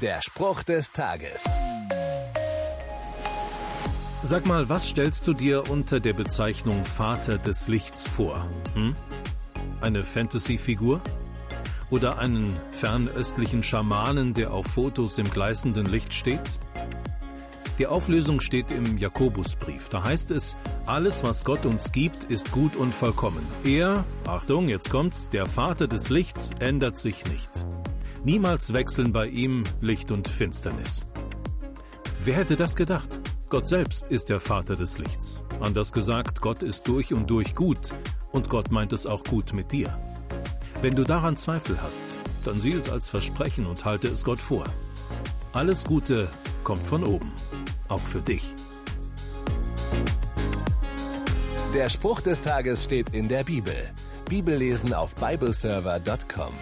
Der Spruch des Tages. Sag mal, was stellst du dir unter der Bezeichnung Vater des Lichts vor? Hm? Eine Fantasy-Figur? Oder einen fernöstlichen Schamanen, der auf Fotos im gleißenden Licht steht? Die Auflösung steht im Jakobusbrief. Da heißt es, alles, was Gott uns gibt, ist gut und vollkommen. Er, Achtung, jetzt kommt's, der Vater des Lichts ändert sich nicht. Niemals wechseln bei ihm Licht und Finsternis. Wer hätte das gedacht? Gott selbst ist der Vater des Lichts. Anders gesagt, Gott ist durch und durch gut und Gott meint es auch gut mit dir. Wenn du daran Zweifel hast, dann sieh es als Versprechen und halte es Gott vor. Alles Gute kommt von oben, auch für dich. Der Spruch des Tages steht in der Bibel. Bibellesen auf bibleserver.com.